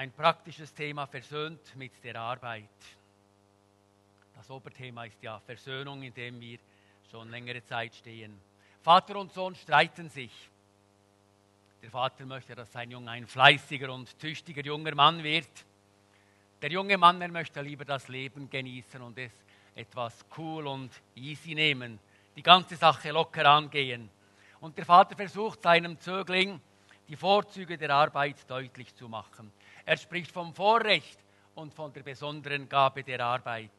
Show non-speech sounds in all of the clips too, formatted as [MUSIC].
Ein praktisches Thema versöhnt mit der Arbeit. Das Oberthema ist ja Versöhnung, in dem wir schon längere Zeit stehen. Vater und Sohn streiten sich. Der Vater möchte, dass sein Junge ein fleißiger und tüchtiger junger Mann wird. Der junge Mann, er möchte lieber das Leben genießen und es etwas cool und easy nehmen, die ganze Sache locker angehen. Und der Vater versucht seinem Zögling die Vorzüge der Arbeit deutlich zu machen. Er spricht vom Vorrecht und von der besonderen Gabe der Arbeit,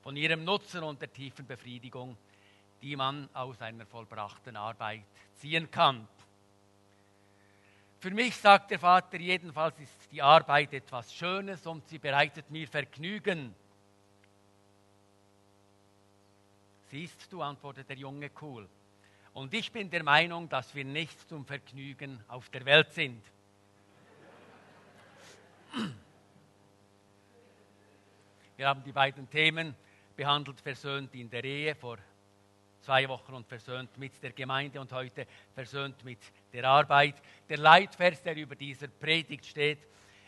von ihrem Nutzen und der tiefen Befriedigung, die man aus einer vollbrachten Arbeit ziehen kann. Für mich, sagt der Vater, jedenfalls ist die Arbeit etwas Schönes und sie bereitet mir Vergnügen. Siehst du, antwortet der Junge cool. Und ich bin der Meinung, dass wir nicht zum Vergnügen auf der Welt sind. Wir haben die beiden Themen behandelt, versöhnt in der Ehe vor zwei Wochen und versöhnt mit der Gemeinde und heute versöhnt mit der Arbeit. Der Leitvers, der über dieser Predigt steht,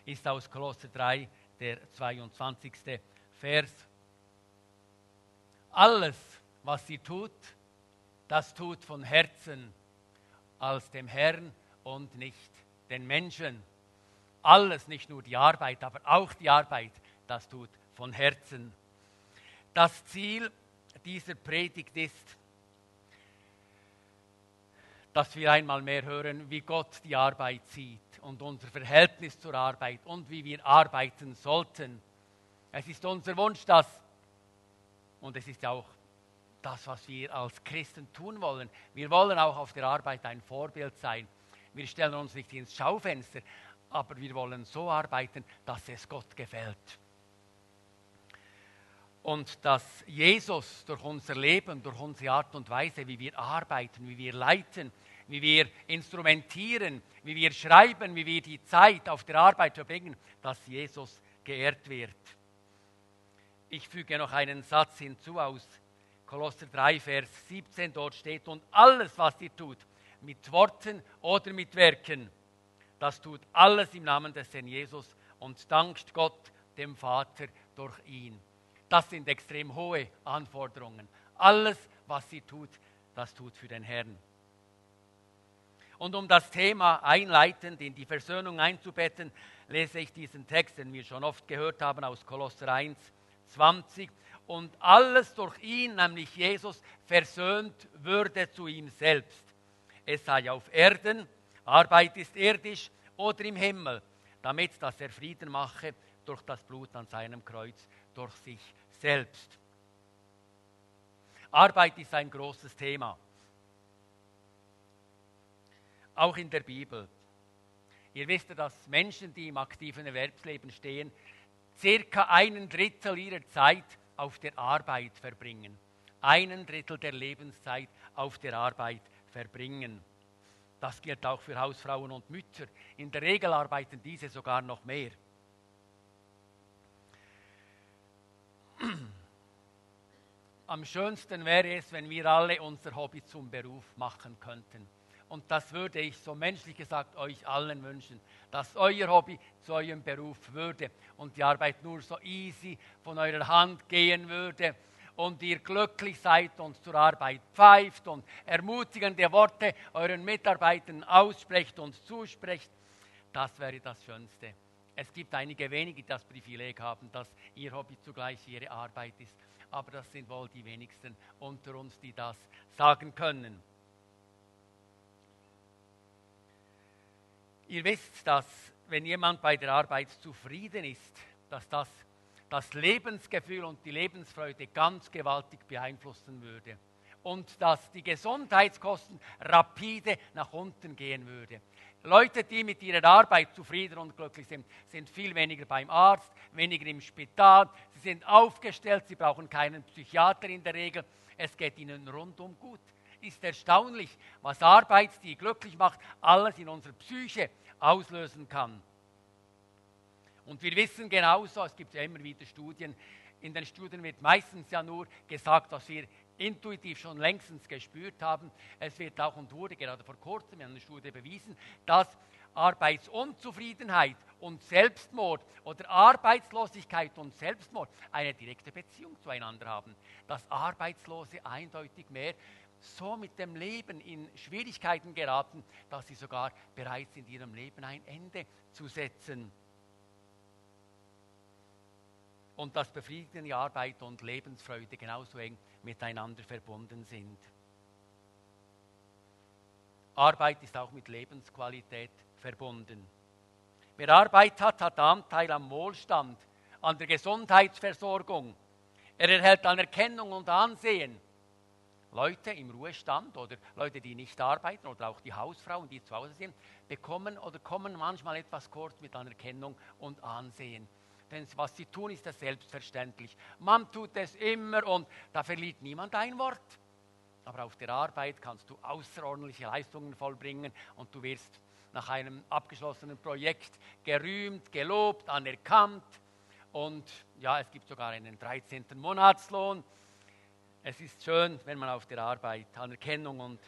ist aus Kolosser 3, der 22. Vers. Alles, was sie tut, das tut von Herzen als dem Herrn und nicht den Menschen. Alles, nicht nur die Arbeit, aber auch die Arbeit, das tut von Herzen. Das Ziel dieser Predigt ist, dass wir einmal mehr hören, wie Gott die Arbeit sieht und unser Verhältnis zur Arbeit und wie wir arbeiten sollten. Es ist unser Wunsch, dass, und es ist auch das, was wir als Christen tun wollen. Wir wollen auch auf der Arbeit ein Vorbild sein. Wir stellen uns nicht ins Schaufenster, aber wir wollen so arbeiten, dass es Gott gefällt. Und dass Jesus durch unser Leben, durch unsere Art und Weise, wie wir arbeiten, wie wir leiten, wie wir instrumentieren, wie wir schreiben, wie wir die Zeit auf der Arbeit verbringen, dass Jesus geehrt wird. Ich füge noch einen Satz hinzu aus Kolosser 3, Vers 17, dort steht, und alles, was ihr tut, mit Worten oder mit Werken, das tut alles im Namen des Herrn Jesus und dankt Gott, dem Vater, durch ihn. Das sind extrem hohe Anforderungen. Alles, was sie tut, das tut für den Herrn. Und um das Thema einleitend in die Versöhnung einzubetten, lese ich diesen Text, den wir schon oft gehört haben, aus Kolosser 1, 20 und alles durch ihn, nämlich Jesus, versöhnt würde zu ihm selbst. Es sei auf Erden, Arbeit ist irdisch oder im Himmel, damit dass er Frieden mache durch das Blut an seinem Kreuz, durch sich selbst. Arbeit ist ein großes Thema. Auch in der Bibel. Ihr wisst ja, dass Menschen, die im aktiven Erwerbsleben stehen, circa einen Drittel ihrer Zeit auf der Arbeit verbringen. Einen Drittel der Lebenszeit auf der Arbeit verbringen. Das gilt auch für Hausfrauen und Mütter. In der Regel arbeiten diese sogar noch mehr. Am schönsten wäre es, wenn wir alle unser Hobby zum Beruf machen könnten. Und das würde ich so menschlich gesagt euch allen wünschen, dass euer Hobby zu eurem Beruf würde und die Arbeit nur so easy von eurer Hand gehen würde und ihr glücklich seid und zur Arbeit pfeift und ermutigende Worte euren Mitarbeitern aussprecht und zusprecht. Das wäre das Schönste. Es gibt einige wenige, die das Privileg haben, dass ihr Hobby zugleich ihre Arbeit ist. Aber das sind wohl die wenigsten unter uns, die das sagen können. Ihr wisst, dass wenn jemand bei der Arbeit zufrieden ist, dass das das Lebensgefühl und die Lebensfreude ganz gewaltig beeinflussen würde und dass die Gesundheitskosten rapide nach unten gehen würde. Leute, die mit ihrer Arbeit zufrieden und glücklich sind, sind viel weniger beim Arzt, weniger im Spital, sie sind aufgestellt, sie brauchen keinen Psychiater in der Regel, es geht ihnen rundum gut. Ist erstaunlich, was Arbeit, die glücklich macht, alles in unserer Psyche auslösen kann. Und wir wissen genauso, es gibt ja immer wieder Studien, in den Studien wird meistens ja nur gesagt, was wir intuitiv schon längstens gespürt haben. Es wird auch und wurde gerade vor kurzem in einer Studie bewiesen, dass Arbeitsunzufriedenheit und Selbstmord oder Arbeitslosigkeit und Selbstmord eine direkte Beziehung zueinander haben. Dass Arbeitslose eindeutig mehr so mit dem Leben in Schwierigkeiten geraten, dass sie sogar bereit sind, ihrem Leben ein Ende zu setzen. Und dass befriedigende Arbeit und Lebensfreude genauso eng miteinander verbunden sind. Arbeit ist auch mit Lebensqualität verbunden. Wer Arbeit hat, hat Anteil am Wohlstand, an der Gesundheitsversorgung. Er erhält Anerkennung und Ansehen. Leute im Ruhestand oder Leute, die nicht arbeiten oder auch die Hausfrauen, die zu Hause sind, bekommen oder kommen manchmal etwas kurz mit Anerkennung und Ansehen. Denn was sie tun, ist das selbstverständlich. Man tut es immer und da verliert niemand ein Wort. Aber auf der Arbeit kannst du außerordentliche Leistungen vollbringen und du wirst nach einem abgeschlossenen Projekt gerühmt, gelobt, anerkannt. Und ja, es gibt sogar einen 13. Monatslohn. Es ist schön, wenn man auf der Arbeit Anerkennung und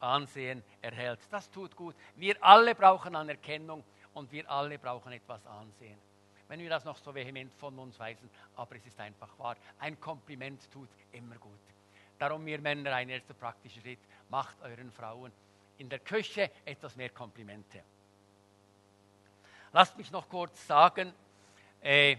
Ansehen erhält. Das tut gut. Wir alle brauchen Anerkennung und wir alle brauchen etwas Ansehen. Wenn wir das noch so vehement von uns weisen, aber es ist einfach wahr. Ein Kompliment tut immer gut. Darum, wir Männer, ein erster praktischer Schritt, macht euren Frauen in der Küche etwas mehr Komplimente. Lasst mich noch kurz sagen, äh,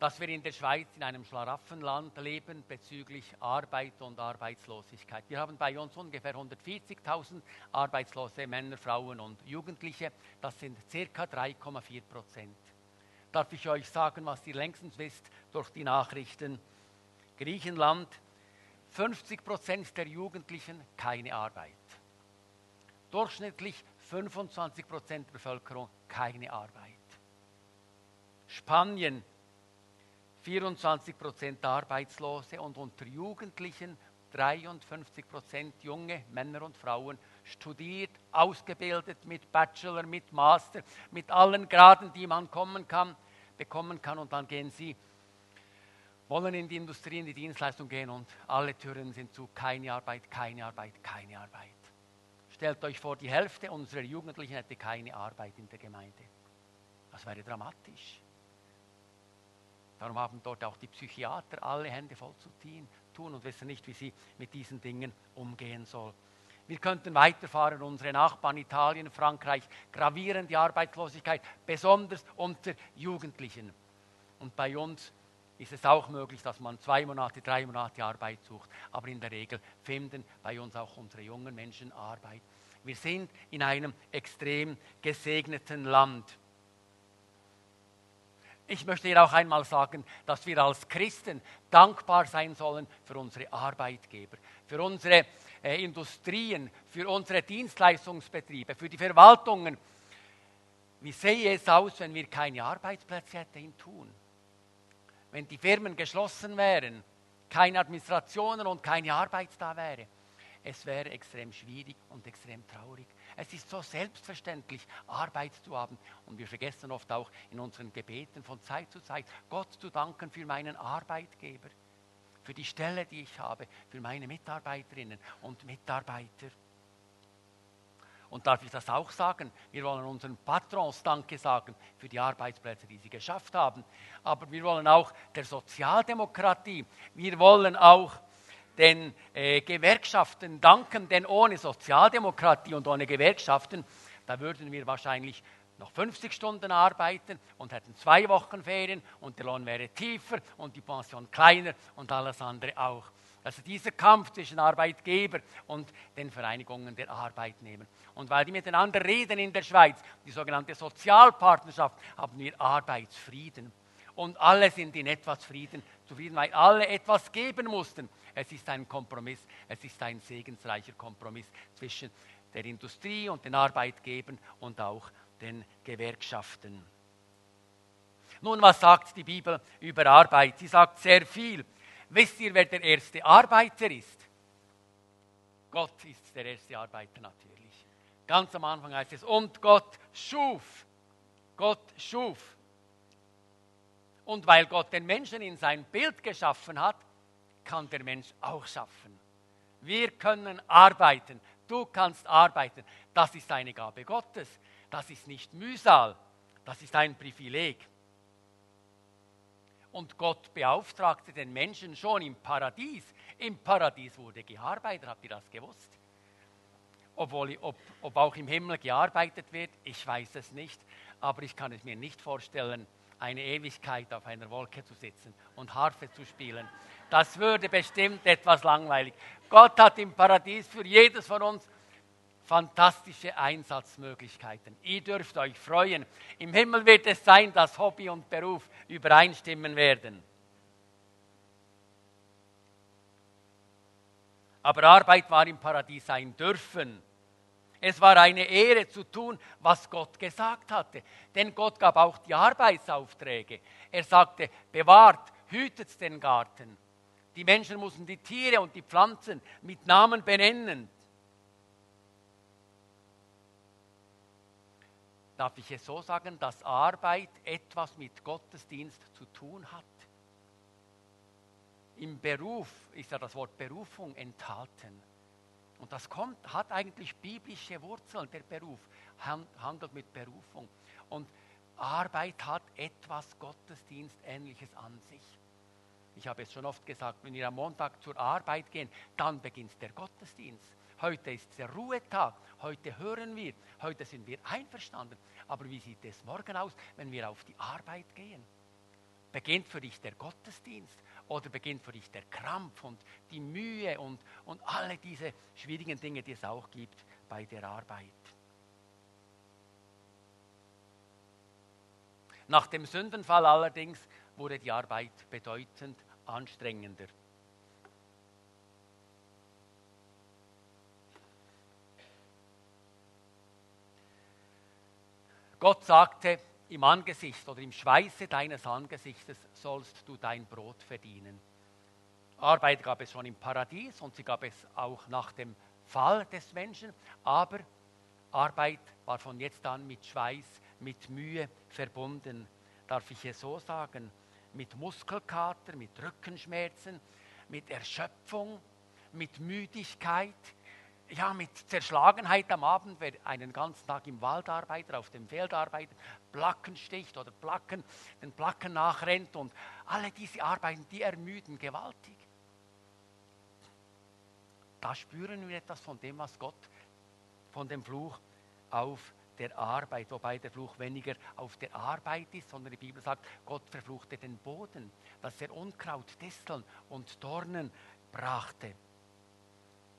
dass wir in der Schweiz in einem Schlaraffenland leben bezüglich Arbeit und Arbeitslosigkeit. Wir haben bei uns ungefähr 140.000 arbeitslose Männer, Frauen und Jugendliche. Das sind circa 3,4 Prozent. Darf ich euch sagen, was ihr längstens wisst durch die Nachrichten? Griechenland 50 Prozent der Jugendlichen keine Arbeit. Durchschnittlich 25 Prozent der Bevölkerung keine Arbeit. Spanien 24 Prozent Arbeitslose und unter Jugendlichen 53 Prozent junge Männer und Frauen studiert, ausgebildet mit Bachelor, mit Master, mit allen Graden, die man kommen kann, bekommen kann und dann gehen sie wollen in die Industrie, in die Dienstleistung gehen und alle Türen sind zu, keine Arbeit, keine Arbeit, keine Arbeit. Stellt euch vor, die Hälfte unserer Jugendlichen hätte keine Arbeit in der Gemeinde. Das wäre dramatisch. Darum haben dort auch die Psychiater alle Hände voll zu tun und wissen nicht, wie sie mit diesen Dingen umgehen sollen. Wir könnten weiterfahren, unsere Nachbarn Italien, Frankreich, gravierende Arbeitslosigkeit, besonders unter Jugendlichen. Und bei uns ist es auch möglich, dass man zwei Monate, drei Monate Arbeit sucht. Aber in der Regel finden bei uns auch unsere jungen Menschen Arbeit. Wir sind in einem extrem gesegneten Land. Ich möchte hier auch einmal sagen, dass wir als Christen dankbar sein sollen für unsere Arbeitgeber, für unsere äh, Industrien, für unsere Dienstleistungsbetriebe, für die Verwaltungen. Wie sähe es aus, wenn wir keine Arbeitsplätze hätten tun? wenn die Firmen geschlossen wären, keine Administrationen und keine Arbeit da wäre. Es wäre extrem schwierig und extrem traurig. Es ist so selbstverständlich, Arbeit zu haben. Und wir vergessen oft auch in unseren Gebeten von Zeit zu Zeit, Gott zu danken für meinen Arbeitgeber, für die Stelle, die ich habe, für meine Mitarbeiterinnen und Mitarbeiter. Und darf ich das auch sagen? Wir wollen unseren Patrons Danke sagen für die Arbeitsplätze, die sie geschafft haben. Aber wir wollen auch der Sozialdemokratie, wir wollen auch den äh, Gewerkschaften danken, denn ohne Sozialdemokratie und ohne Gewerkschaften, da würden wir wahrscheinlich noch 50 Stunden arbeiten und hätten zwei Wochen Ferien und der Lohn wäre tiefer und die Pension kleiner und alles andere auch. Also dieser Kampf zwischen Arbeitgeber und den Vereinigungen der Arbeitnehmer. Und weil die miteinander reden in der Schweiz, die sogenannte Sozialpartnerschaft, haben wir Arbeitsfrieden. Und alle sind in etwas Frieden, zufrieden, weil alle etwas geben mussten. Es ist ein Kompromiss, es ist ein segensreicher Kompromiss zwischen der Industrie und den Arbeitgebern und auch den Gewerkschaften. Nun, was sagt die Bibel über Arbeit? Sie sagt sehr viel. Wisst ihr, wer der erste Arbeiter ist? Gott ist der erste Arbeiter natürlich. Ganz am Anfang heißt es, und Gott schuf. Gott schuf. Und weil Gott den Menschen in sein Bild geschaffen hat, kann der Mensch auch schaffen. Wir können arbeiten, du kannst arbeiten. Das ist eine Gabe Gottes. Das ist nicht Mühsal. Das ist ein Privileg. Und Gott beauftragte den Menschen schon im Paradies. Im Paradies wurde gearbeitet, habt ihr das gewusst? Obwohl, ob, ob auch im Himmel gearbeitet wird, ich weiß es nicht, aber ich kann es mir nicht vorstellen, eine Ewigkeit auf einer Wolke zu sitzen und Harfe zu spielen. Das würde bestimmt etwas langweilig. Gott hat im Paradies für jedes von uns fantastische Einsatzmöglichkeiten. Ihr dürft euch freuen. Im Himmel wird es sein, dass Hobby und Beruf übereinstimmen werden. Aber Arbeit war im Paradies ein Dürfen. Es war eine Ehre zu tun, was Gott gesagt hatte. Denn Gott gab auch die Arbeitsaufträge. Er sagte, bewahrt, hütet den Garten. Die Menschen mussten die Tiere und die Pflanzen mit Namen benennen. Darf ich es so sagen, dass Arbeit etwas mit Gottesdienst zu tun hat? Im Beruf ist ja das Wort Berufung enthalten. Und das kommt, hat eigentlich biblische Wurzeln, der Beruf, handelt mit Berufung. Und Arbeit hat etwas Gottesdienstähnliches an sich. Ich habe es schon oft gesagt, wenn wir am Montag zur Arbeit gehen, dann beginnt der Gottesdienst. Heute ist der Ruhetag, heute hören wir, heute sind wir einverstanden. Aber wie sieht es morgen aus, wenn wir auf die Arbeit gehen? Beginnt für dich der Gottesdienst oder beginnt für dich der Krampf und die Mühe und, und alle diese schwierigen Dinge, die es auch gibt bei der Arbeit. Nach dem Sündenfall allerdings wurde die Arbeit bedeutend anstrengender. Gott sagte, im Angesicht oder im Schweiße deines Angesichtes sollst du dein Brot verdienen. Arbeit gab es schon im Paradies und sie gab es auch nach dem Fall des Menschen, aber Arbeit war von jetzt an mit Schweiß, mit Mühe verbunden. Darf ich es so sagen? Mit Muskelkater, mit Rückenschmerzen, mit Erschöpfung, mit Müdigkeit, ja, mit Zerschlagenheit am Abend, wer einen ganzen Tag im Wald arbeitet, auf dem Feld arbeitet, Placken sticht oder Placken, den Placken nachrennt und alle diese Arbeiten, die ermüden gewaltig. Da spüren wir etwas von dem, was Gott von dem Fluch auf der Arbeit, wobei der Fluch weniger auf der Arbeit ist, sondern die Bibel sagt, Gott verfluchte den Boden, dass er Unkraut, Disteln und Dornen brachte.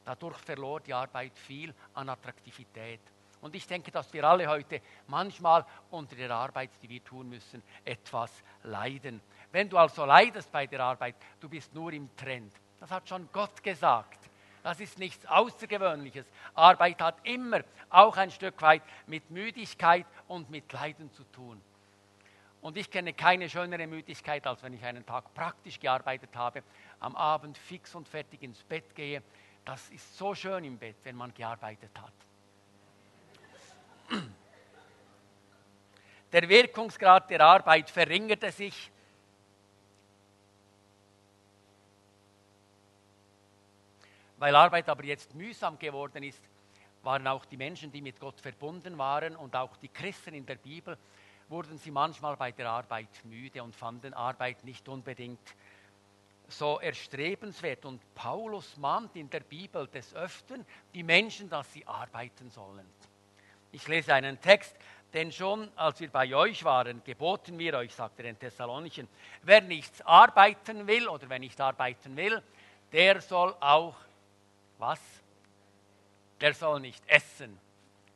Dadurch verlor die Arbeit viel an Attraktivität. Und ich denke, dass wir alle heute manchmal unter der Arbeit, die wir tun müssen, etwas leiden. Wenn du also leidest bei der Arbeit, du bist nur im Trend. Das hat schon Gott gesagt. Das ist nichts Außergewöhnliches. Arbeit hat immer auch ein Stück weit mit Müdigkeit und mit Leiden zu tun. Und ich kenne keine schönere Müdigkeit, als wenn ich einen Tag praktisch gearbeitet habe, am Abend fix und fertig ins Bett gehe das ist so schön im Bett, wenn man gearbeitet hat. [CLEARS THROAT] Der Wirkungsgrad der Arbeit verringerte sich. Weil Arbeit aber jetzt mühsam geworden ist, waren auch die Menschen, die mit Gott verbunden waren und auch die Christen in der Bibel, wurden sie manchmal bei der Arbeit müde und fanden Arbeit nicht unbedingt so erstrebenswert. Und Paulus mahnt in der Bibel des Öfteren die Menschen, dass sie arbeiten sollen. Ich lese einen Text, denn schon als wir bei euch waren, geboten wir euch, sagt er den Thessalonischen, wer nichts arbeiten will oder wer nicht arbeiten will, der soll auch, was? Der soll nicht essen.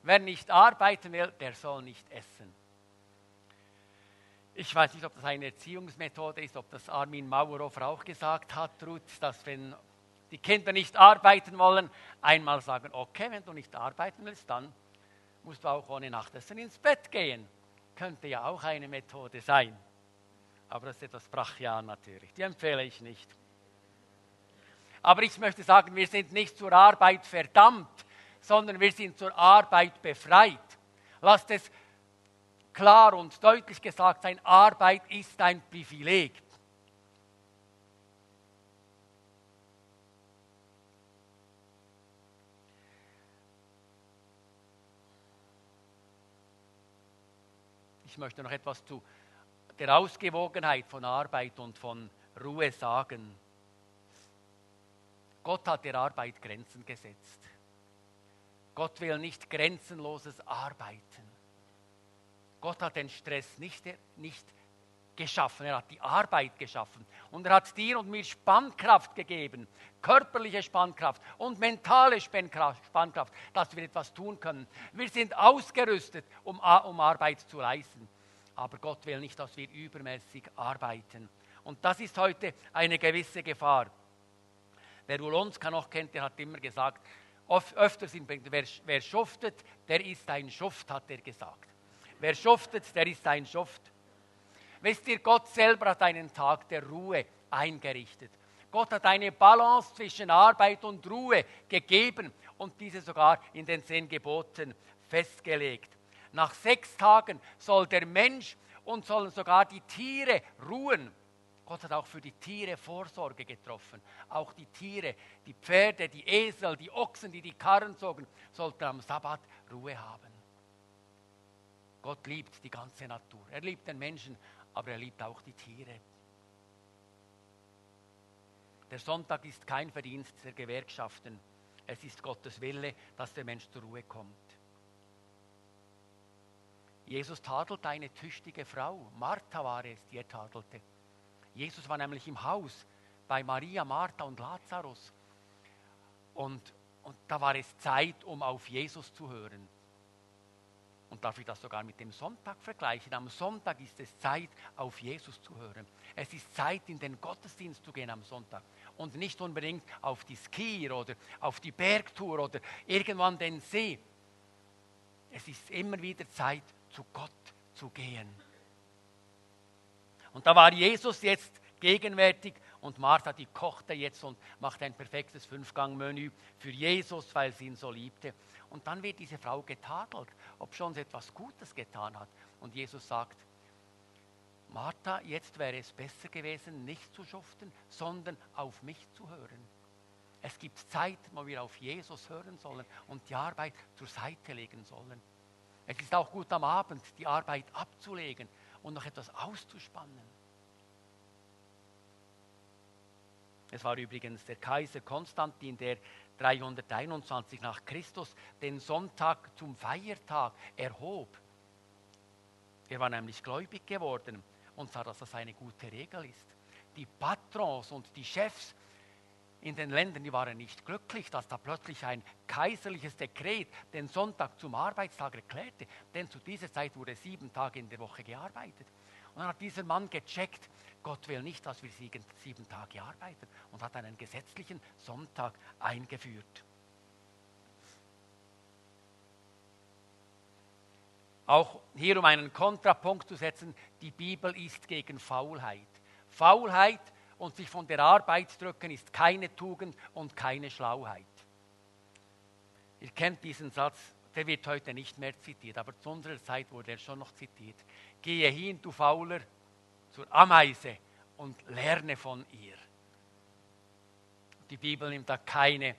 Wer nicht arbeiten will, der soll nicht essen. Ich weiß nicht, ob das eine Erziehungsmethode ist, ob das Armin Mauerofer auch gesagt hat, Ruth, dass wenn die Kinder nicht arbeiten wollen, einmal sagen, okay, wenn du nicht arbeiten willst, dann musst du auch ohne Nachtessen ins Bett gehen. Könnte ja auch eine Methode sein. Aber das ist etwas brachial natürlich. Die empfehle ich nicht. Aber ich möchte sagen, wir sind nicht zur Arbeit verdammt, sondern wir sind zur Arbeit befreit. Lasst es klar und deutlich gesagt sein, Arbeit ist ein Privileg. Ich möchte noch etwas zu der Ausgewogenheit von Arbeit und von Ruhe sagen. Gott hat der Arbeit Grenzen gesetzt. Gott will nicht grenzenloses Arbeiten. Gott hat den Stress nicht, nicht geschaffen, er hat die Arbeit geschaffen. Und er hat dir und mir Spannkraft gegeben, körperliche Spannkraft und mentale Spannkraft, dass wir etwas tun können. Wir sind ausgerüstet, um, um Arbeit zu leisten. Aber Gott will nicht, dass wir übermäßig arbeiten. Und das ist heute eine gewisse Gefahr. Wer Ulonska noch kennt, der hat immer gesagt, öfters in, wer, wer schuftet, der ist ein Schuft, hat er gesagt. Wer schuftet, der ist ein Schuft. Wisst ihr, Gott selber hat einen Tag der Ruhe eingerichtet. Gott hat eine Balance zwischen Arbeit und Ruhe gegeben und diese sogar in den zehn Geboten festgelegt. Nach sechs Tagen soll der Mensch und sollen sogar die Tiere ruhen. Gott hat auch für die Tiere Vorsorge getroffen. Auch die Tiere, die Pferde, die Esel, die Ochsen, die die Karren zogen, sollten am Sabbat Ruhe haben. Gott liebt die ganze Natur. Er liebt den Menschen, aber er liebt auch die Tiere. Der Sonntag ist kein Verdienst der Gewerkschaften. Es ist Gottes Wille, dass der Mensch zur Ruhe kommt. Jesus tadelt eine tüchtige Frau. Martha war es, die er tadelte. Jesus war nämlich im Haus bei Maria, Martha und Lazarus. Und, und da war es Zeit, um auf Jesus zu hören. Und darf ich das sogar mit dem Sonntag vergleichen? Am Sonntag ist es Zeit, auf Jesus zu hören. Es ist Zeit, in den Gottesdienst zu gehen am Sonntag. Und nicht unbedingt auf die Skier oder auf die Bergtour oder irgendwann den See. Es ist immer wieder Zeit, zu Gott zu gehen. Und da war Jesus jetzt gegenwärtig und Martha, die kochte jetzt und macht ein perfektes Fünfgang-Menü für Jesus, weil sie ihn so liebte. Und dann wird diese Frau getadelt, ob schon sie etwas Gutes getan hat. Und Jesus sagt, Martha, jetzt wäre es besser gewesen, nicht zu schuften, sondern auf mich zu hören. Es gibt Zeit, wo wir auf Jesus hören sollen und die Arbeit zur Seite legen sollen. Es ist auch gut am Abend, die Arbeit abzulegen und noch etwas auszuspannen. Es war übrigens der Kaiser Konstantin, der 321 nach Christus den Sonntag zum Feiertag erhob. Er war nämlich gläubig geworden und sah, dass das eine gute Regel ist. Die Patrons und die Chefs in den Ländern, die waren nicht glücklich, dass da plötzlich ein kaiserliches Dekret den Sonntag zum Arbeitstag erklärte, denn zu dieser Zeit wurde sieben Tage in der Woche gearbeitet. Und dann hat dieser Mann gecheckt, Gott will nicht, dass wir sieben Tage arbeiten und hat einen gesetzlichen Sonntag eingeführt. Auch hier, um einen Kontrapunkt zu setzen, die Bibel ist gegen Faulheit. Faulheit und sich von der Arbeit drücken ist keine Tugend und keine Schlauheit. Ihr kennt diesen Satz, der wird heute nicht mehr zitiert, aber zu unserer Zeit wurde er schon noch zitiert. Gehe hin, du Fauler, zur Ameise und lerne von ihr. Die Bibel nimmt da keine,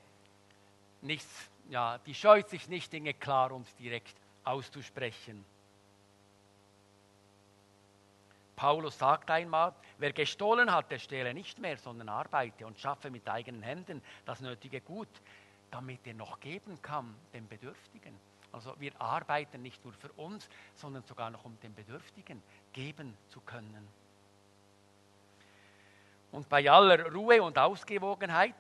nichts, ja, die scheut sich nicht, Dinge klar und direkt auszusprechen. Paulus sagt einmal, wer gestohlen hat, der stehle nicht mehr, sondern arbeite und schaffe mit eigenen Händen das nötige Gut, damit er noch geben kann den Bedürftigen. Also wir arbeiten nicht nur für uns, sondern sogar noch um den Bedürftigen geben zu können. Und bei aller Ruhe und Ausgewogenheit,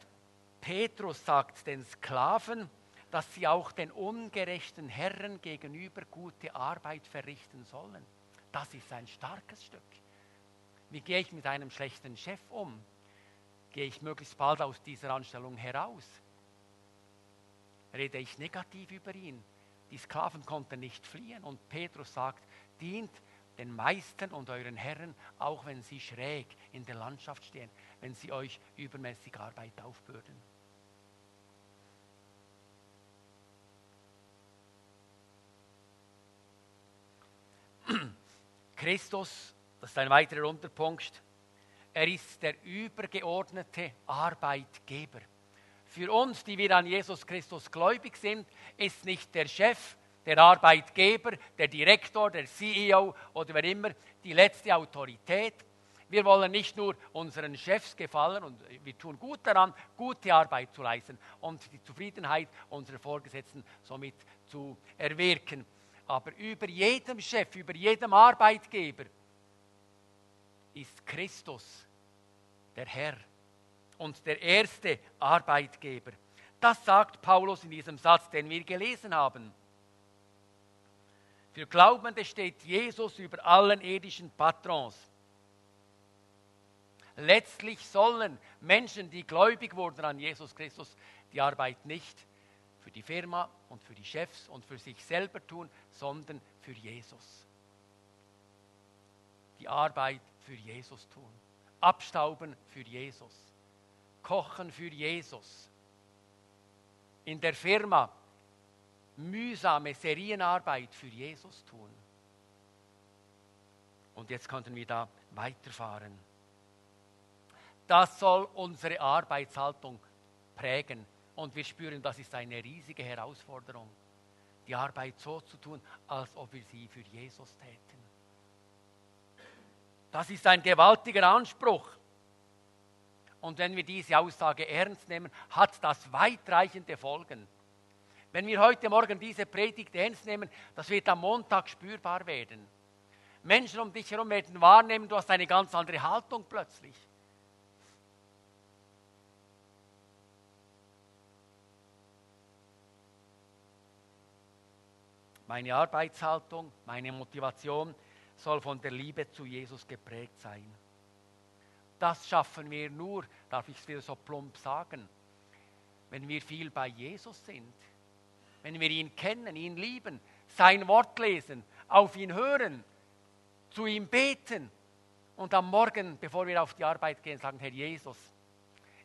Petrus sagt den Sklaven, dass sie auch den ungerechten Herren gegenüber gute Arbeit verrichten sollen. Das ist ein starkes Stück. Wie gehe ich mit einem schlechten Chef um? Gehe ich möglichst bald aus dieser Anstellung heraus? Rede ich negativ über ihn? Die Sklaven konnten nicht fliehen und Petrus sagt, dient den Meistern und euren Herren, auch wenn sie schräg in der Landschaft stehen, wenn sie euch übermäßig Arbeit aufbürden. [CLEARS THROAT] Christus, das ist ein weiterer Unterpunkt, er ist der übergeordnete Arbeitgeber. Für uns, die wir an Jesus Christus gläubig sind, ist nicht der Chef der Arbeitgeber, der Direktor, der CEO oder wer immer die letzte Autorität. Wir wollen nicht nur unseren Chefs gefallen und wir tun gut daran, gute Arbeit zu leisten und die Zufriedenheit unserer Vorgesetzten somit zu erwirken. Aber über jedem Chef, über jedem Arbeitgeber ist Christus der Herr und der erste Arbeitgeber. Das sagt Paulus in diesem Satz, den wir gelesen haben. Für Glaubende steht Jesus über allen irdischen Patrons. Letztlich sollen Menschen, die gläubig wurden an Jesus Christus, die Arbeit nicht für die Firma und für die Chefs und für sich selber tun, sondern für Jesus. Die Arbeit für Jesus tun. Abstauben für Jesus. Kochen für Jesus. In der Firma mühsame Serienarbeit für Jesus tun. Und jetzt könnten wir da weiterfahren. Das soll unsere Arbeitshaltung prägen. Und wir spüren, das ist eine riesige Herausforderung, die Arbeit so zu tun, als ob wir sie für Jesus täten. Das ist ein gewaltiger Anspruch. Und wenn wir diese Aussage ernst nehmen, hat das weitreichende Folgen. Wenn wir heute Morgen diese Predigt ernst nehmen, das wird am Montag spürbar werden. Menschen um dich herum werden wahrnehmen, du hast eine ganz andere Haltung plötzlich. Meine Arbeitshaltung, meine Motivation soll von der Liebe zu Jesus geprägt sein. Das schaffen wir nur, darf ich es wieder so plump sagen, wenn wir viel bei Jesus sind wenn wir ihn kennen, ihn lieben, sein Wort lesen, auf ihn hören, zu ihm beten und am Morgen, bevor wir auf die Arbeit gehen, sagen, Herr Jesus,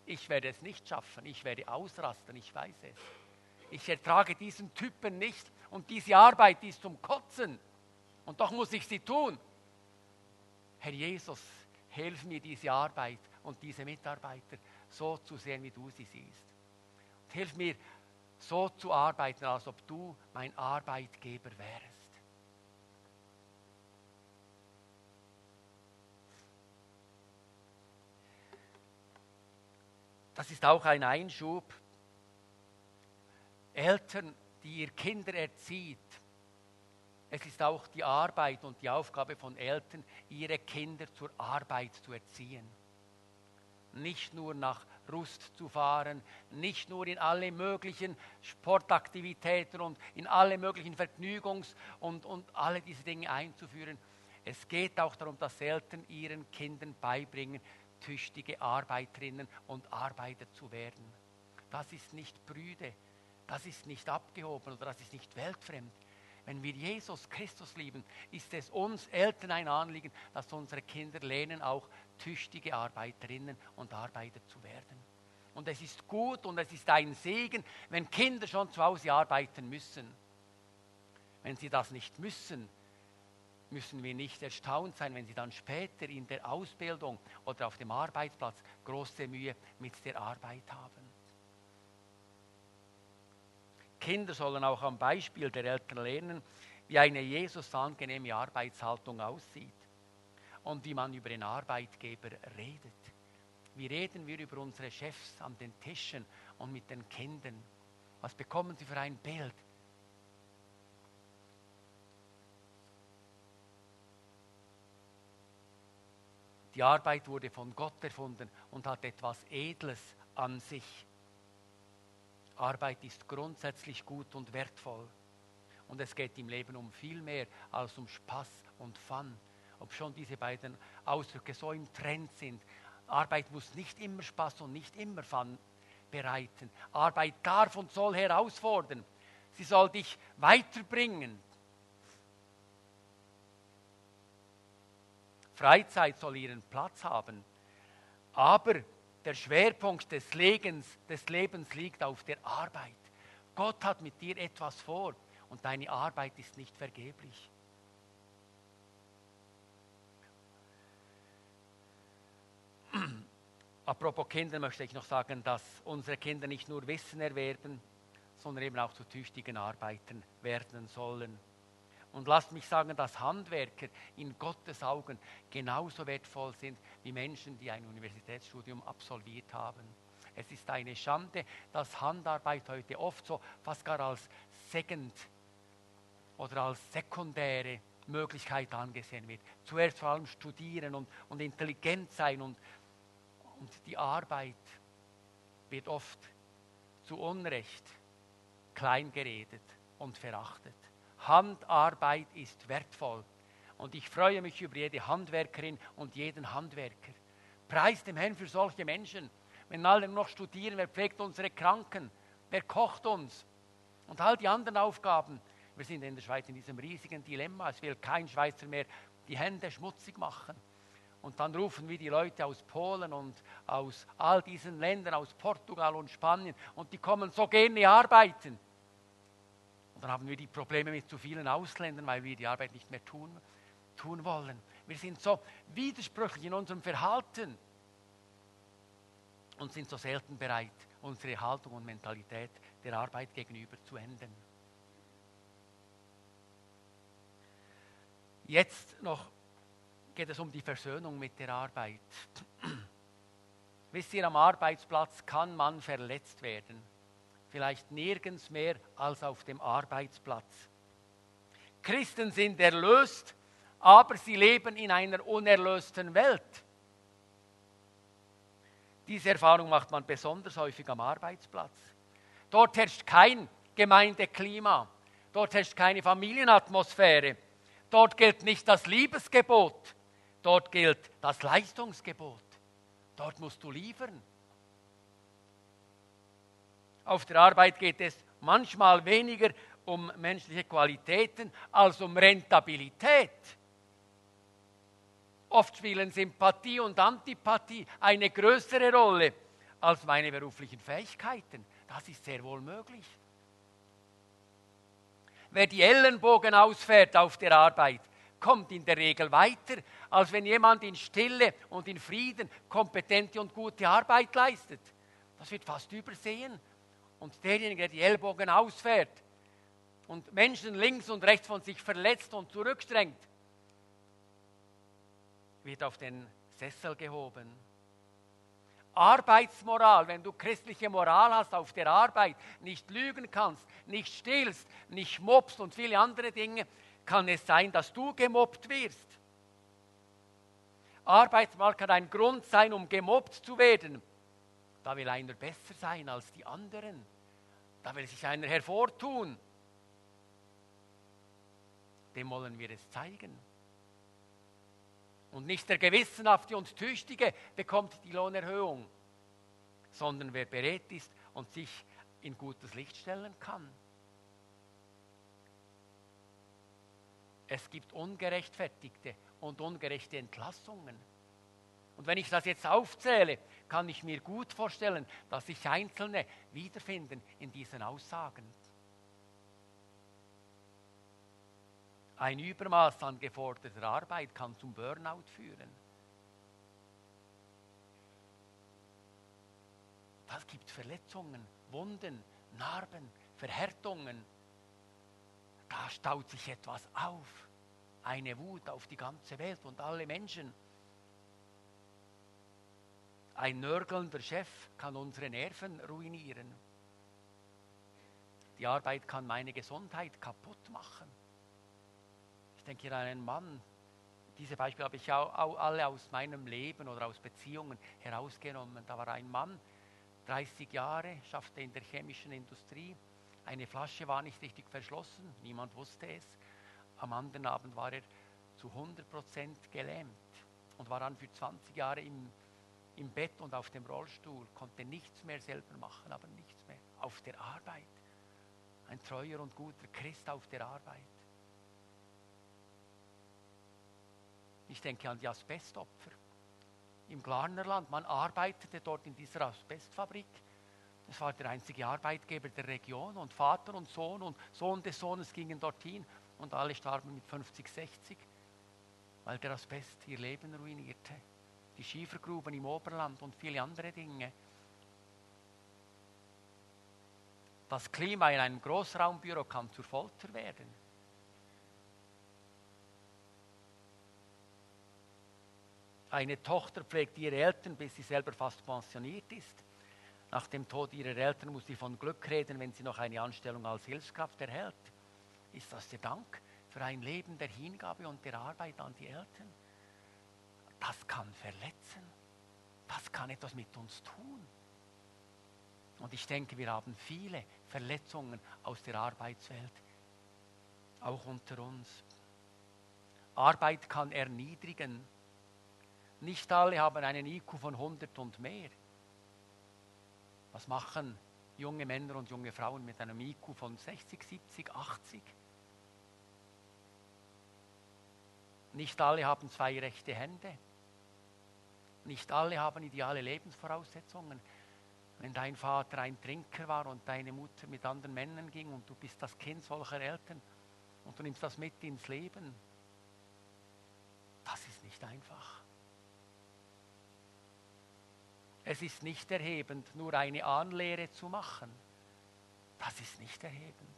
ich werde es nicht schaffen, ich werde ausrasten, ich weiß es. Ich ertrage diesen Typen nicht und diese Arbeit ist zum Kotzen und doch muss ich sie tun. Herr Jesus, hilf mir diese Arbeit und diese Mitarbeiter so zu sehen, wie du sie siehst. Und hilf mir so zu arbeiten, als ob du mein Arbeitgeber wärst. Das ist auch ein Einschub. Eltern, die ihr Kinder erzieht, es ist auch die Arbeit und die Aufgabe von Eltern, ihre Kinder zur Arbeit zu erziehen. Nicht nur nach Rust zu fahren, nicht nur in alle möglichen Sportaktivitäten und in alle möglichen Vergnügungs- und, und alle diese Dinge einzuführen. Es geht auch darum, dass Eltern ihren Kindern beibringen, tüchtige Arbeiterinnen und Arbeiter zu werden. Das ist nicht brüde, das ist nicht abgehoben oder das ist nicht weltfremd. Wenn wir Jesus Christus lieben, ist es uns Eltern ein Anliegen, dass unsere Kinder lernen, auch tüchtige Arbeiterinnen und Arbeiter zu werden. Und es ist gut und es ist ein Segen, wenn Kinder schon zu Hause arbeiten müssen. Wenn sie das nicht müssen, müssen wir nicht erstaunt sein, wenn sie dann später in der Ausbildung oder auf dem Arbeitsplatz große Mühe mit der Arbeit haben. Kinder sollen auch am Beispiel der Eltern lernen, wie eine Jesus angenehme Arbeitshaltung aussieht und wie man über den Arbeitgeber redet. Wie reden wir über unsere Chefs an den Tischen und mit den Kindern? Was bekommen sie für ein Bild? Die Arbeit wurde von Gott erfunden und hat etwas Edles an sich. Arbeit ist grundsätzlich gut und wertvoll. Und es geht im Leben um viel mehr als um Spaß und Fun. Ob schon diese beiden Ausdrücke so im Trend sind. Arbeit muss nicht immer Spaß und nicht immer Fun bereiten. Arbeit darf und soll herausfordern. Sie soll dich weiterbringen. Freizeit soll ihren Platz haben. Aber der Schwerpunkt des Lebens, des Lebens liegt auf der Arbeit. Gott hat mit dir etwas vor und deine Arbeit ist nicht vergeblich. Apropos Kinder möchte ich noch sagen, dass unsere Kinder nicht nur Wissen erwerben, sondern eben auch zu tüchtigen Arbeitern werden sollen. Und lasst mich sagen, dass Handwerker in Gottes Augen genauso wertvoll sind wie Menschen, die ein Universitätsstudium absolviert haben. Es ist eine Schande, dass Handarbeit heute oft so fast gar als Second oder als sekundäre Möglichkeit angesehen wird. Zuerst vor allem studieren und, und intelligent sein und, und die Arbeit wird oft zu Unrecht kleingeredet und verachtet. Handarbeit ist wertvoll und ich freue mich über jede Handwerkerin und jeden Handwerker. Preis dem Herrn für solche Menschen. Wenn alle noch studieren, wer pflegt unsere Kranken, wer kocht uns und all die anderen Aufgaben. Wir sind in der Schweiz in diesem riesigen Dilemma. Es will kein Schweizer mehr die Hände schmutzig machen. Und dann rufen wir die Leute aus Polen und aus all diesen Ländern, aus Portugal und Spanien, und die kommen so gerne arbeiten. Und dann haben wir die Probleme mit zu vielen Ausländern, weil wir die Arbeit nicht mehr tun, tun wollen. Wir sind so widersprüchlich in unserem Verhalten und sind so selten bereit, unsere Haltung und Mentalität der Arbeit gegenüber zu ändern. Jetzt noch geht es um die Versöhnung mit der Arbeit. [CLEARS THROAT] Wisst ihr, am Arbeitsplatz kann man verletzt werden. Vielleicht nirgends mehr als auf dem Arbeitsplatz. Christen sind erlöst, aber sie leben in einer unerlösten Welt. Diese Erfahrung macht man besonders häufig am Arbeitsplatz. Dort herrscht kein Gemeindeklima, dort herrscht keine Familienatmosphäre, dort gilt nicht das Liebesgebot, Dort gilt das Leistungsgebot. Dort musst du liefern. Auf der Arbeit geht es manchmal weniger um menschliche Qualitäten als um Rentabilität. Oft spielen Sympathie und Antipathie eine größere Rolle als meine beruflichen Fähigkeiten. Das ist sehr wohl möglich. Wer die Ellenbogen ausfährt auf der Arbeit, kommt in der Regel weiter, als wenn jemand in Stille und in Frieden kompetente und gute Arbeit leistet. Das wird fast übersehen. Und derjenige, der die Ellbogen ausfährt und Menschen links und rechts von sich verletzt und zurückstrengt, wird auf den Sessel gehoben. Arbeitsmoral, wenn du christliche Moral hast auf der Arbeit, nicht lügen kannst, nicht stillst, nicht mobst und viele andere Dinge, kann es sein, dass du gemobbt wirst. Arbeitsmarkt kann ein Grund sein, um gemobbt zu werden. Da will einer besser sein als die anderen. Da will sich einer hervortun. Dem wollen wir es zeigen. Und nicht der Gewissenhafte und Tüchtige bekommt die Lohnerhöhung, sondern wer berät ist und sich in gutes Licht stellen kann. Es gibt ungerechtfertigte und ungerechte Entlassungen. Und wenn ich das jetzt aufzähle, kann ich mir gut vorstellen, dass sich Einzelne wiederfinden in diesen Aussagen. Ein Übermaß an geforderter Arbeit kann zum Burnout führen. Das gibt Verletzungen, Wunden, Narben, Verhärtungen, da staut sich etwas auf. Eine Wut auf die ganze Welt und alle Menschen. Ein nörgelnder Chef kann unsere Nerven ruinieren. Die Arbeit kann meine Gesundheit kaputt machen. Ich denke an einen Mann. Diese Beispiele habe ich auch alle aus meinem Leben oder aus Beziehungen herausgenommen. Da war ein Mann, 30 Jahre, schaffte in der chemischen Industrie eine Flasche war nicht richtig verschlossen, niemand wusste es. Am anderen Abend war er zu 100% gelähmt und war dann für 20 Jahre im, im Bett und auf dem Rollstuhl, konnte nichts mehr selber machen, aber nichts mehr. Auf der Arbeit. Ein treuer und guter Christ auf der Arbeit. Ich denke an die Asbestopfer im Glarnerland. Man arbeitete dort in dieser Asbestfabrik es war der einzige Arbeitgeber der Region und Vater und Sohn und Sohn des Sohnes gingen dorthin und alle starben mit 50, 60, weil der Asbest ihr Leben ruinierte. Die Schiefergruben im Oberland und viele andere Dinge. Das Klima in einem Großraumbüro kann zur Folter werden. Eine Tochter pflegt ihre Eltern, bis sie selber fast pensioniert ist. Nach dem Tod ihrer Eltern muss sie von Glück reden, wenn sie noch eine Anstellung als Hilfskraft erhält. Ist das der Dank für ein Leben der Hingabe und der Arbeit an die Eltern? Das kann verletzen. Das kann etwas mit uns tun. Und ich denke, wir haben viele Verletzungen aus der Arbeitswelt, auch unter uns. Arbeit kann erniedrigen. Nicht alle haben einen IQ von 100 und mehr. Was machen junge Männer und junge Frauen mit einem IQ von 60, 70, 80? Nicht alle haben zwei rechte Hände. Nicht alle haben ideale Lebensvoraussetzungen. Wenn dein Vater ein Trinker war und deine Mutter mit anderen Männern ging und du bist das Kind solcher Eltern und du nimmst das mit ins Leben, das ist nicht einfach. Es ist nicht erhebend, nur eine Anlehre zu machen. Das ist nicht erhebend.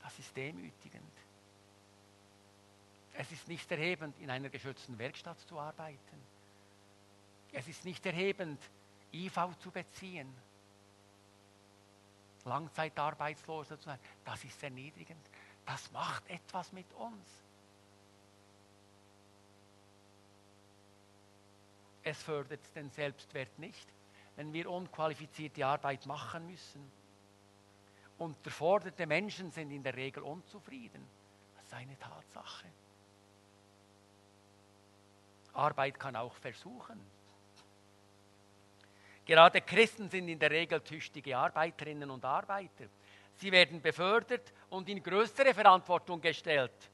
Das ist demütigend. Es ist nicht erhebend, in einer geschützten Werkstatt zu arbeiten. Es ist nicht erhebend, IV zu beziehen. Langzeitarbeitsloser zu sein, das ist erniedrigend. Das macht etwas mit uns. Es fördert den Selbstwert nicht, wenn wir unqualifizierte Arbeit machen müssen. Unterforderte Menschen sind in der Regel unzufrieden. Das ist eine Tatsache. Arbeit kann auch versuchen. Gerade Christen sind in der Regel tüchtige Arbeiterinnen und Arbeiter. Sie werden befördert und in größere Verantwortung gestellt.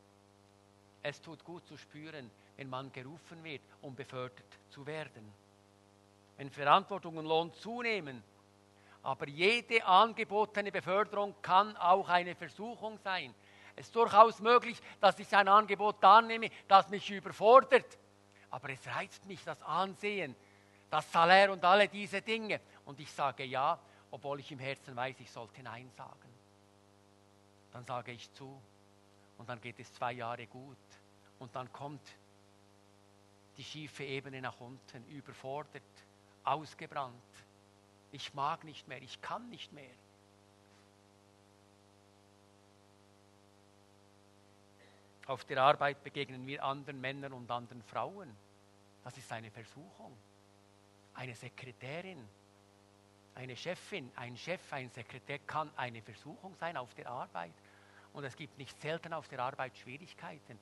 Es tut gut zu spüren, wenn man gerufen wird, um befördert zu werden. Wenn Verantwortung und Lohn zunehmen, aber jede angebotene Beförderung kann auch eine Versuchung sein. Es ist durchaus möglich, dass ich ein Angebot annehme, das mich überfordert. Aber es reizt mich das Ansehen, das Salär und alle diese Dinge. Und ich sage ja, obwohl ich im Herzen weiß, ich sollte Nein sagen. Dann sage ich zu. Und dann geht es zwei Jahre gut. Und dann kommt die schiefe Ebene nach unten, überfordert, ausgebrannt. Ich mag nicht mehr, ich kann nicht mehr. Auf der Arbeit begegnen wir anderen Männern und anderen Frauen. Das ist eine Versuchung. Eine Sekretärin, eine Chefin, ein Chef, ein Sekretär kann eine Versuchung sein auf der Arbeit. Und es gibt nicht selten auf der Arbeit Schwierigkeiten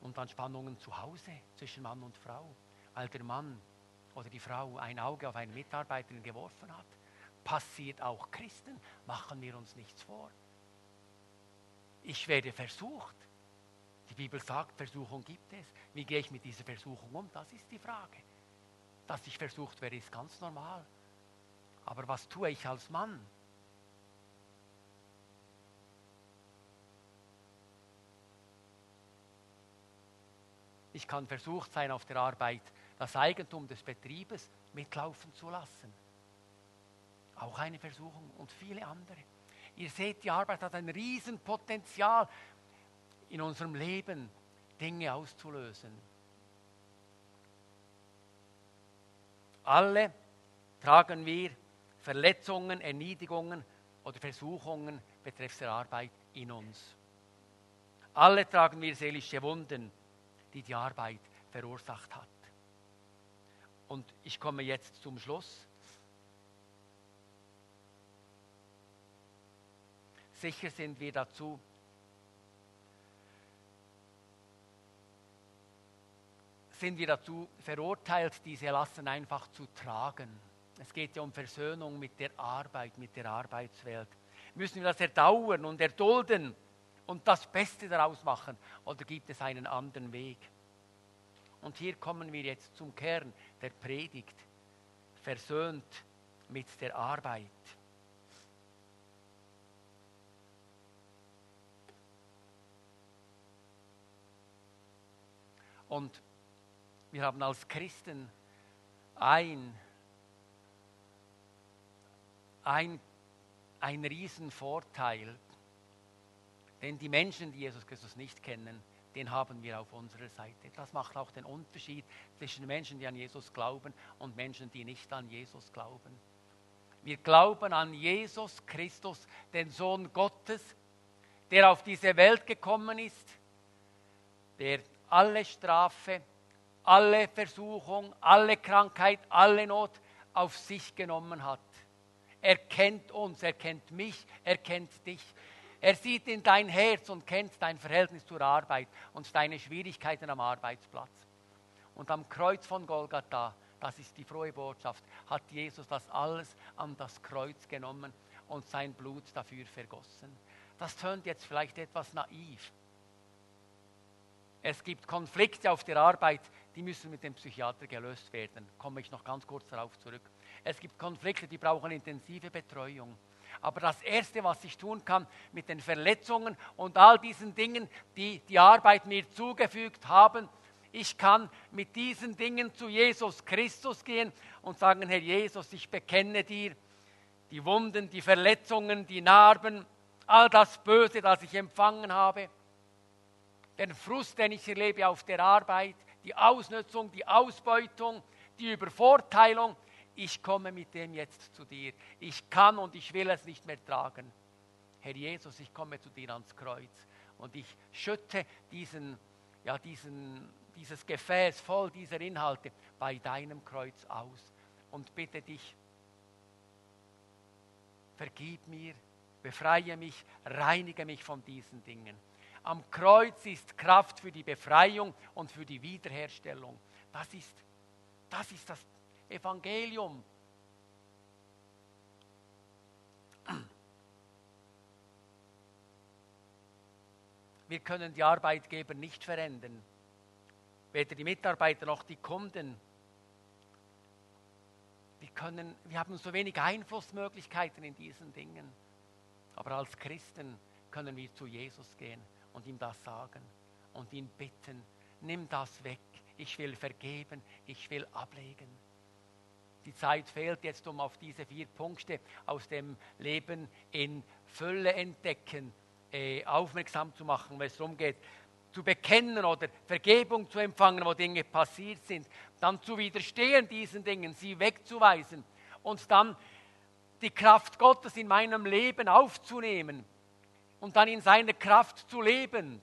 und dann Spannungen zu Hause zwischen Mann und Frau, weil der Mann oder die Frau ein Auge auf eine Mitarbeiterin geworfen hat. Passiert auch Christen, machen wir uns nichts vor. Ich werde versucht. Die Bibel sagt, Versuchung gibt es. Wie gehe ich mit dieser Versuchung um? Das ist die Frage. Dass ich versucht werde, ist ganz normal. Aber was tue ich als Mann? Ich kann versucht sein, auf der Arbeit das Eigentum des Betriebes mitlaufen zu lassen. Auch eine Versuchung und viele andere. Ihr seht, die Arbeit hat ein Riesenpotenzial in unserem Leben, Dinge auszulösen. Alle tragen wir Verletzungen, Erniedigungen oder Versuchungen betreffs der Arbeit in uns. Alle tragen wir seelische Wunden die die Arbeit verursacht hat. Und ich komme jetzt zum Schluss. Sicher sind wir dazu sind wir dazu verurteilt, diese Lasten einfach zu tragen. Es geht ja um Versöhnung mit der Arbeit, mit der Arbeitswelt. Müssen wir das erdauern und erdulden? Und das Beste daraus machen? Oder gibt es einen anderen Weg? Und hier kommen wir jetzt zum Kern der Predigt. Versöhnt mit der Arbeit. Und wir haben als Christen ein, ein ein Riesenvorteil. Denn die Menschen, die Jesus Christus nicht kennen, den haben wir auf unserer Seite. Das macht auch den Unterschied zwischen Menschen, die an Jesus glauben und Menschen, die nicht an Jesus glauben. Wir glauben an Jesus Christus, den Sohn Gottes, der auf diese Welt gekommen ist, der alle Strafe, alle Versuchung, alle Krankheit, alle Not auf sich genommen hat. Er kennt uns, er kennt mich, er kennt dich. Er sieht in dein Herz und kennt dein Verhältnis zur Arbeit und deine Schwierigkeiten am Arbeitsplatz. Und am Kreuz von Golgatha, das ist die frohe Botschaft, hat Jesus das alles an das Kreuz genommen und sein Blut dafür vergossen. Das tönt jetzt vielleicht etwas naiv. Es gibt Konflikte auf der Arbeit, die müssen mit dem Psychiater gelöst werden. Komme ich noch ganz kurz darauf zurück. Es gibt Konflikte, die brauchen intensive Betreuung. Aber das Erste, was ich tun kann mit den Verletzungen und all diesen Dingen, die die Arbeit mir zugefügt haben, ich kann mit diesen Dingen zu Jesus Christus gehen und sagen, Herr Jesus, ich bekenne dir die Wunden, die Verletzungen, die Narben, all das Böse, das ich empfangen habe, den Frust, den ich erlebe auf der Arbeit, die Ausnutzung, die Ausbeutung, die Übervorteilung, ich komme mit dem jetzt zu dir. Ich kann und ich will es nicht mehr tragen. Herr Jesus, ich komme zu dir ans Kreuz und ich schütte diesen, ja, diesen, dieses Gefäß voll dieser Inhalte bei deinem Kreuz aus und bitte dich, vergib mir, befreie mich, reinige mich von diesen Dingen. Am Kreuz ist Kraft für die Befreiung und für die Wiederherstellung. Das ist das, ist das Evangelium. Wir können die Arbeitgeber nicht verändern, weder die Mitarbeiter noch die Kunden. Wir, können, wir haben so wenig Einflussmöglichkeiten in diesen Dingen. Aber als Christen können wir zu Jesus gehen und ihm das sagen und ihn bitten, nimm das weg, ich will vergeben, ich will ablegen. Die Zeit fehlt jetzt, um auf diese vier Punkte aus dem Leben in Fülle entdecken, äh, aufmerksam zu machen, wenn es darum geht, zu bekennen oder Vergebung zu empfangen, wo Dinge passiert sind, dann zu widerstehen diesen Dingen, sie wegzuweisen und dann die Kraft Gottes in meinem Leben aufzunehmen und dann in seiner Kraft zu leben,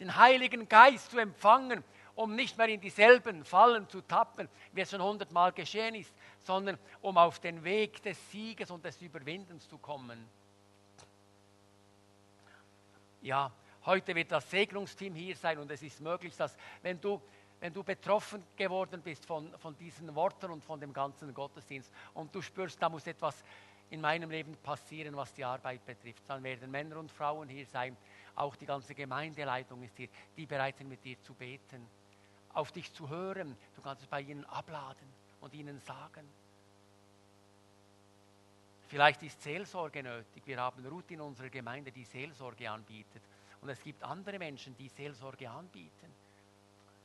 den Heiligen Geist zu empfangen um nicht mehr in dieselben Fallen zu tappen, wie es schon hundertmal geschehen ist, sondern um auf den Weg des Sieges und des Überwindens zu kommen. Ja, heute wird das Segnungsteam hier sein und es ist möglich, dass wenn du, wenn du betroffen geworden bist von, von diesen Worten und von dem ganzen Gottesdienst und du spürst, da muss etwas in meinem Leben passieren, was die Arbeit betrifft, dann werden Männer und Frauen hier sein, auch die ganze Gemeindeleitung ist hier, die bereit sind, mit dir zu beten auf dich zu hören. Du kannst es bei ihnen abladen und ihnen sagen. Vielleicht ist Seelsorge nötig. Wir haben Ruth in unserer Gemeinde, die Seelsorge anbietet. Und es gibt andere Menschen, die Seelsorge anbieten.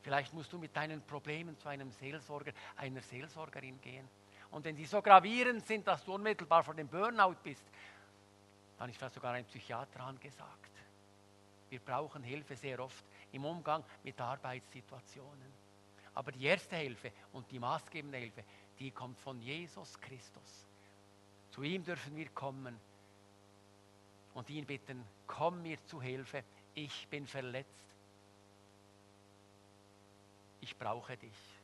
Vielleicht musst du mit deinen Problemen zu einem Seelsorger, einer Seelsorgerin gehen. Und wenn sie so gravierend sind, dass du unmittelbar vor dem Burnout bist, dann ist vielleicht sogar ein Psychiater angesagt. Wir brauchen Hilfe sehr oft im Umgang mit Arbeitssituationen. Aber die erste Hilfe und die maßgebende Hilfe, die kommt von Jesus Christus. Zu ihm dürfen wir kommen und ihn bitten, komm mir zu Hilfe, ich bin verletzt, ich brauche dich.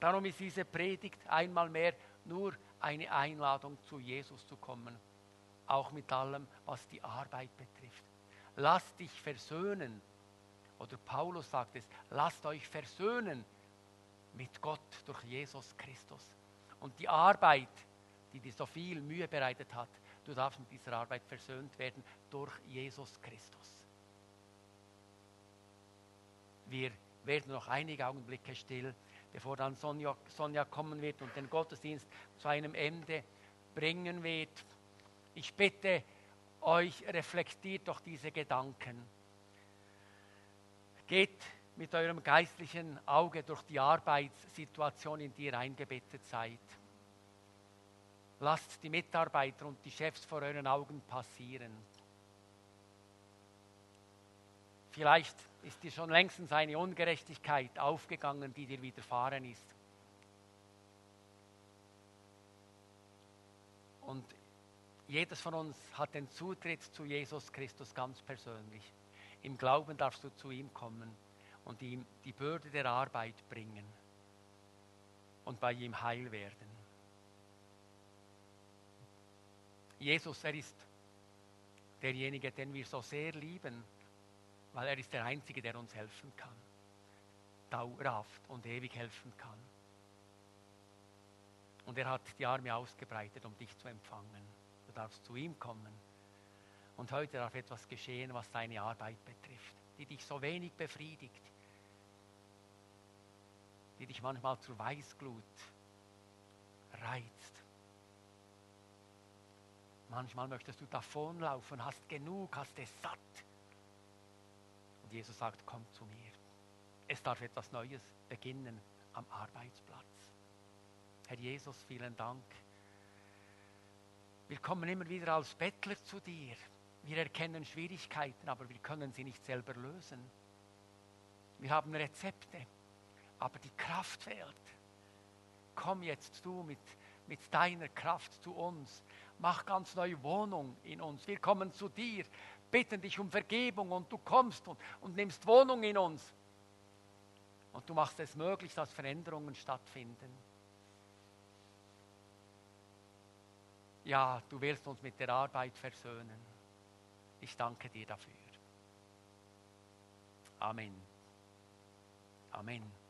Darum ist diese Predigt einmal mehr nur eine Einladung, zu Jesus zu kommen, auch mit allem, was die Arbeit betrifft. Lass dich versöhnen oder Paulus sagt es, lasst euch versöhnen mit Gott durch Jesus Christus. Und die Arbeit, die dir so viel Mühe bereitet hat, du darfst mit dieser Arbeit versöhnt werden durch Jesus Christus. Wir werden noch einige Augenblicke still, bevor dann Sonja, Sonja kommen wird und den Gottesdienst zu einem Ende bringen wird. Ich bitte euch, reflektiert doch diese Gedanken. Geht mit eurem geistlichen Auge durch die Arbeitssituation, in die ihr eingebettet seid. Lasst die Mitarbeiter und die Chefs vor euren Augen passieren. Vielleicht ist dir schon längstens eine Ungerechtigkeit aufgegangen, die dir widerfahren ist. Und jedes von uns hat den Zutritt zu Jesus Christus ganz persönlich. Im Glauben darfst du zu ihm kommen und ihm die Bürde der Arbeit bringen und bei ihm heil werden. Jesus, er ist derjenige, den wir so sehr lieben, weil er ist der Einzige, der uns helfen kann, dauerhaft und ewig helfen kann. Und er hat die Arme ausgebreitet, um dich zu empfangen. Du darfst zu ihm kommen. Und heute darf etwas geschehen, was deine Arbeit betrifft, die dich so wenig befriedigt, die dich manchmal zur Weißglut reizt. Manchmal möchtest du davonlaufen, hast genug, hast es satt. Und Jesus sagt, komm zu mir. Es darf etwas Neues beginnen am Arbeitsplatz. Herr Jesus, vielen Dank. Wir kommen immer wieder als Bettler zu dir. Wir erkennen Schwierigkeiten, aber wir können sie nicht selber lösen. Wir haben Rezepte, aber die Kraft fehlt. Komm jetzt du mit, mit deiner Kraft zu uns. Mach ganz neue Wohnung in uns. Wir kommen zu dir, bitten dich um Vergebung und du kommst und, und nimmst Wohnung in uns. Und du machst es möglich, dass Veränderungen stattfinden. Ja, du willst uns mit der Arbeit versöhnen. Ich danke dir dafür. Amen. Amen.